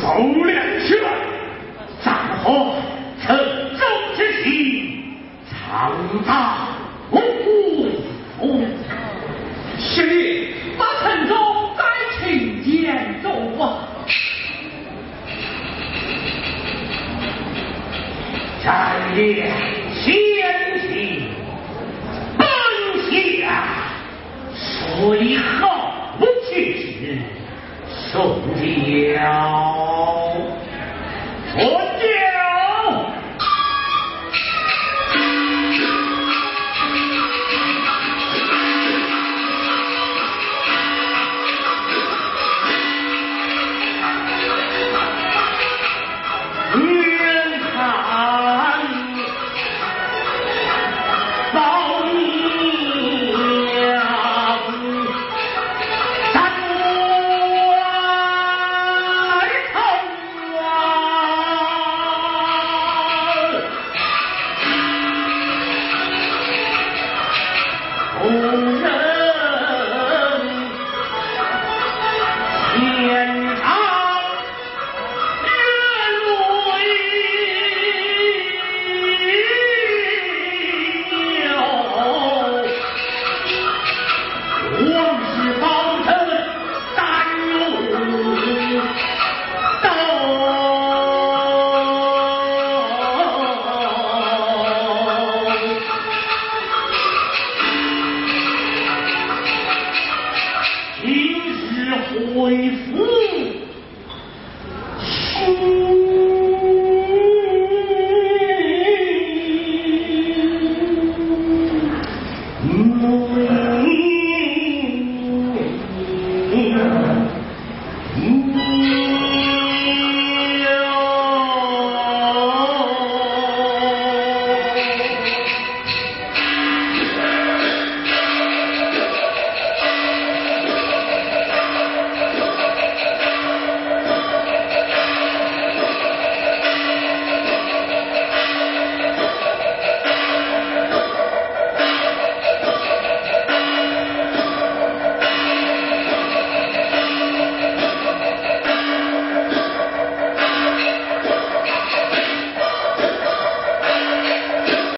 走两圈，战火陈州之起，长发呜呜呜！把陈州再请见东方，